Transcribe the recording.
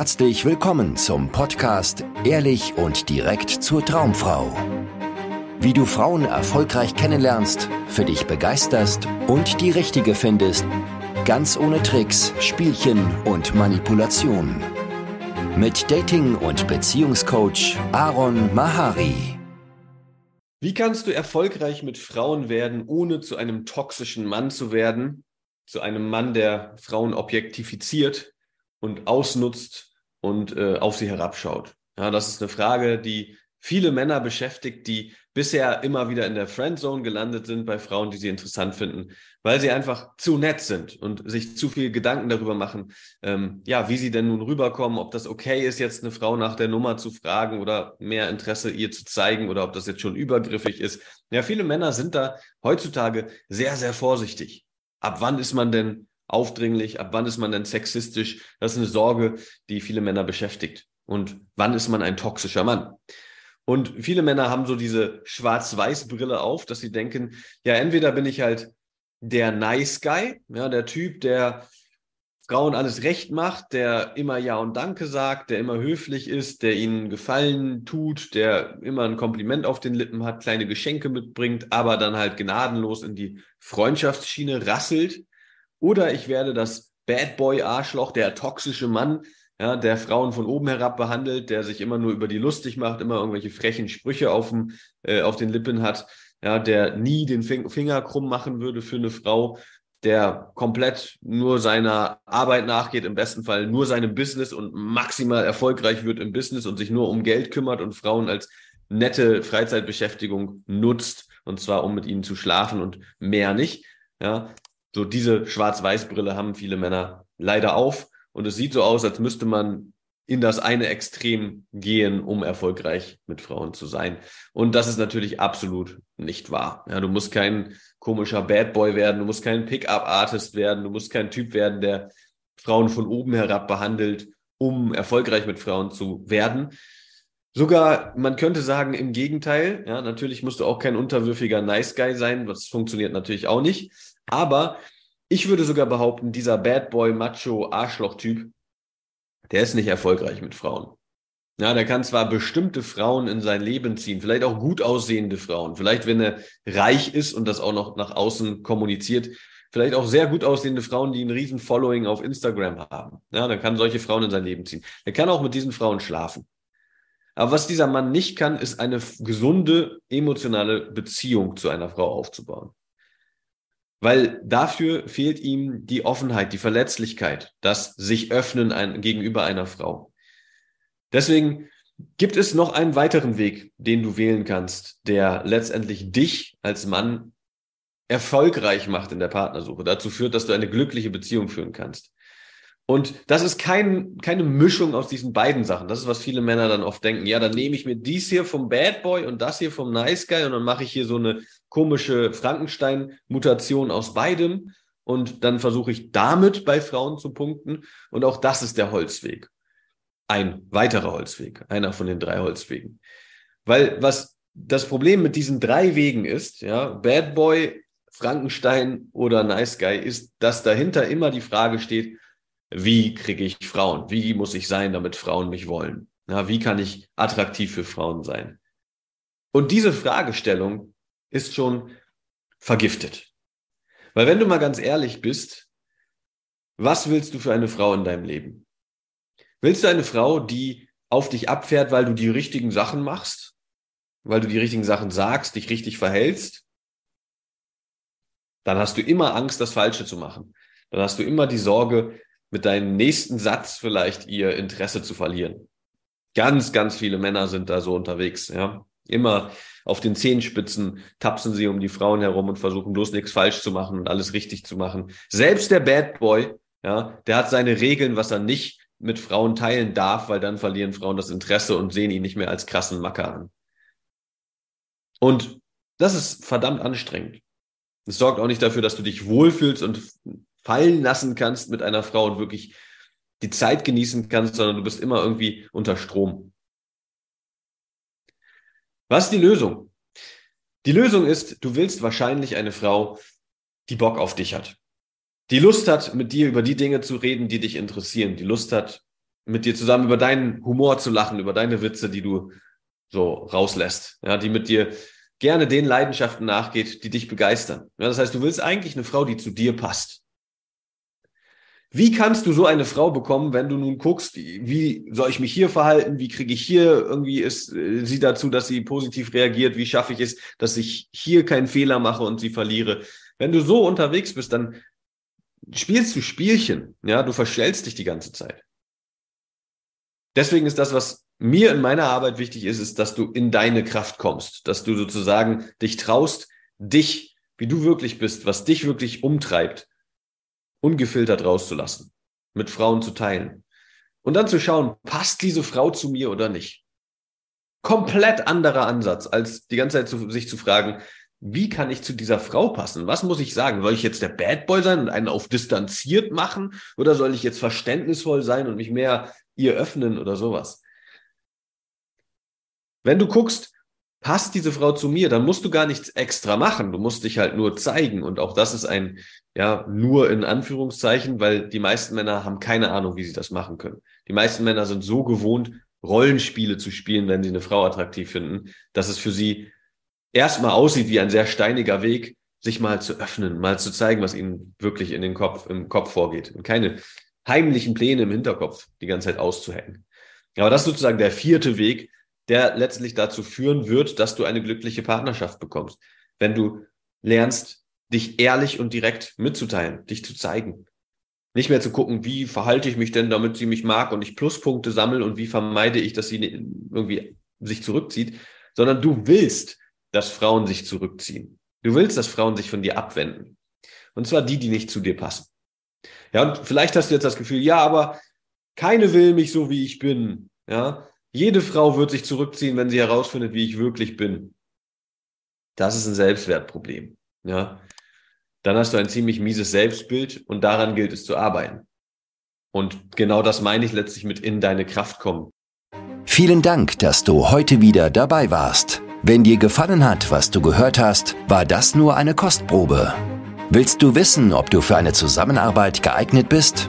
herzlich willkommen zum Podcast Ehrlich und direkt zur Traumfrau. Wie du Frauen erfolgreich kennenlernst, für dich begeisterst und die richtige findest, ganz ohne Tricks, Spielchen und Manipulation. Mit Dating- und Beziehungscoach Aaron Mahari. Wie kannst du erfolgreich mit Frauen werden, ohne zu einem toxischen Mann zu werden? Zu einem Mann, der Frauen objektifiziert und ausnutzt und äh, auf sie herabschaut? Ja, das ist eine Frage, die viele Männer beschäftigt, die bisher immer wieder in der Friendzone gelandet sind bei Frauen, die sie interessant finden, weil sie einfach zu nett sind und sich zu viel Gedanken darüber machen, ähm, ja, wie sie denn nun rüberkommen, ob das okay ist, jetzt eine Frau nach der Nummer zu fragen oder mehr Interesse ihr zu zeigen oder ob das jetzt schon übergriffig ist. Ja, viele Männer sind da heutzutage sehr, sehr vorsichtig. Ab wann ist man denn aufdringlich? Ab wann ist man denn sexistisch? Das ist eine Sorge, die viele Männer beschäftigt. Und wann ist man ein toxischer Mann? Und viele Männer haben so diese Schwarz-Weiß-Brille auf, dass sie denken, ja, entweder bin ich halt der Nice Guy, ja, der Typ, der Frauen alles recht macht, der immer Ja und Danke sagt, der immer höflich ist, der ihnen Gefallen tut, der immer ein Kompliment auf den Lippen hat, kleine Geschenke mitbringt, aber dann halt gnadenlos in die Freundschaftsschiene rasselt. Oder ich werde das Bad Boy Arschloch, der toxische Mann, ja, der Frauen von oben herab behandelt, der sich immer nur über die lustig macht, immer irgendwelche frechen Sprüche auf, dem, äh, auf den Lippen hat, ja, der nie den Finger krumm machen würde für eine Frau, der komplett nur seiner Arbeit nachgeht, im besten Fall nur seinem Business und maximal erfolgreich wird im Business und sich nur um Geld kümmert und Frauen als nette Freizeitbeschäftigung nutzt, und zwar um mit ihnen zu schlafen und mehr nicht. Ja, so diese Schwarz-Weiß-Brille haben viele Männer leider auf. Und es sieht so aus, als müsste man in das eine Extrem gehen, um erfolgreich mit Frauen zu sein. Und das ist natürlich absolut nicht wahr. Ja, du musst kein komischer Bad Boy werden, du musst kein Pickup-Artist werden, du musst kein Typ werden, der Frauen von oben herab behandelt, um erfolgreich mit Frauen zu werden. Sogar, man könnte sagen, im Gegenteil, ja, natürlich musst du auch kein unterwürfiger Nice Guy sein, das funktioniert natürlich auch nicht. Aber ich würde sogar behaupten, dieser Bad Boy, Macho, Arschloch-Typ, der ist nicht erfolgreich mit Frauen. Ja, der kann zwar bestimmte Frauen in sein Leben ziehen, vielleicht auch gut aussehende Frauen, vielleicht wenn er reich ist und das auch noch nach außen kommuniziert, vielleicht auch sehr gut aussehende Frauen, die ein riesen Following auf Instagram haben. Ja, dann kann solche Frauen in sein Leben ziehen. Er kann auch mit diesen Frauen schlafen. Aber was dieser Mann nicht kann, ist eine gesunde emotionale Beziehung zu einer Frau aufzubauen. Weil dafür fehlt ihm die Offenheit, die Verletzlichkeit, das sich öffnen ein, gegenüber einer Frau. Deswegen gibt es noch einen weiteren Weg, den du wählen kannst, der letztendlich dich als Mann erfolgreich macht in der Partnersuche, dazu führt, dass du eine glückliche Beziehung führen kannst. Und das ist kein, keine Mischung aus diesen beiden Sachen. Das ist, was viele Männer dann oft denken. Ja, dann nehme ich mir dies hier vom Bad Boy und das hier vom Nice Guy und dann mache ich hier so eine komische Frankenstein-Mutation aus beidem und dann versuche ich damit bei Frauen zu punkten. Und auch das ist der Holzweg. Ein weiterer Holzweg, einer von den drei Holzwegen. Weil was das Problem mit diesen drei Wegen ist, ja, Bad Boy, Frankenstein oder Nice Guy, ist, dass dahinter immer die Frage steht, wie kriege ich Frauen? Wie muss ich sein, damit Frauen mich wollen? Ja, wie kann ich attraktiv für Frauen sein? Und diese Fragestellung ist schon vergiftet. Weil wenn du mal ganz ehrlich bist, was willst du für eine Frau in deinem Leben? Willst du eine Frau, die auf dich abfährt, weil du die richtigen Sachen machst? Weil du die richtigen Sachen sagst, dich richtig verhältst? Dann hast du immer Angst, das Falsche zu machen. Dann hast du immer die Sorge, mit deinem nächsten Satz vielleicht ihr Interesse zu verlieren. Ganz, ganz viele Männer sind da so unterwegs, ja. Immer auf den Zehenspitzen tapsen sie um die Frauen herum und versuchen bloß nichts falsch zu machen und alles richtig zu machen. Selbst der Bad Boy, ja, der hat seine Regeln, was er nicht mit Frauen teilen darf, weil dann verlieren Frauen das Interesse und sehen ihn nicht mehr als krassen Macker an. Und das ist verdammt anstrengend. Es sorgt auch nicht dafür, dass du dich wohlfühlst und fallen lassen kannst mit einer Frau und wirklich die Zeit genießen kannst, sondern du bist immer irgendwie unter Strom. Was ist die Lösung? Die Lösung ist, du willst wahrscheinlich eine Frau, die Bock auf dich hat. Die Lust hat, mit dir über die Dinge zu reden, die dich interessieren. Die Lust hat, mit dir zusammen über deinen Humor zu lachen, über deine Witze, die du so rauslässt, ja, die mit dir gerne den Leidenschaften nachgeht, die dich begeistern. Ja, das heißt, du willst eigentlich eine Frau, die zu dir passt. Wie kannst du so eine Frau bekommen, wenn du nun guckst, wie soll ich mich hier verhalten, wie kriege ich hier irgendwie ist äh, sie dazu, dass sie positiv reagiert, wie schaffe ich es, dass ich hier keinen Fehler mache und sie verliere. Wenn du so unterwegs bist, dann spielst du Spielchen, ja, du verstellst dich die ganze Zeit. Deswegen ist das, was mir in meiner Arbeit wichtig ist, ist, dass du in deine Kraft kommst, dass du sozusagen dich traust, dich, wie du wirklich bist, was dich wirklich umtreibt, ungefiltert rauszulassen, mit Frauen zu teilen. Und dann zu schauen, passt diese Frau zu mir oder nicht? Komplett anderer Ansatz, als die ganze Zeit zu, sich zu fragen, wie kann ich zu dieser Frau passen? Was muss ich sagen? Soll ich jetzt der Bad Boy sein und einen auf distanziert machen? Oder soll ich jetzt verständnisvoll sein und mich mehr ihr öffnen oder sowas? Wenn du guckst, passt diese Frau zu mir, dann musst du gar nichts extra machen. Du musst dich halt nur zeigen. Und auch das ist ein, ja, nur in Anführungszeichen, weil die meisten Männer haben keine Ahnung, wie sie das machen können. Die meisten Männer sind so gewohnt, Rollenspiele zu spielen, wenn sie eine Frau attraktiv finden, dass es für sie erstmal aussieht wie ein sehr steiniger Weg, sich mal zu öffnen, mal zu zeigen, was ihnen wirklich in den Kopf, im Kopf vorgeht. Und keine heimlichen Pläne im Hinterkopf die ganze Zeit auszuhängen. Aber das ist sozusagen der vierte Weg, der letztlich dazu führen wird, dass du eine glückliche Partnerschaft bekommst. Wenn du lernst, dich ehrlich und direkt mitzuteilen, dich zu zeigen. Nicht mehr zu gucken, wie verhalte ich mich denn, damit sie mich mag und ich Pluspunkte sammle und wie vermeide ich, dass sie irgendwie sich zurückzieht, sondern du willst, dass Frauen sich zurückziehen. Du willst, dass Frauen sich von dir abwenden. Und zwar die, die nicht zu dir passen. Ja, und vielleicht hast du jetzt das Gefühl, ja, aber keine will mich so, wie ich bin. Ja, jede Frau wird sich zurückziehen, wenn sie herausfindet, wie ich wirklich bin. Das ist ein Selbstwertproblem. Ja. Dann hast du ein ziemlich mieses Selbstbild und daran gilt es zu arbeiten. Und genau das meine ich letztlich mit in deine Kraft kommen. Vielen Dank, dass du heute wieder dabei warst. Wenn dir gefallen hat, was du gehört hast, war das nur eine Kostprobe. Willst du wissen, ob du für eine Zusammenarbeit geeignet bist?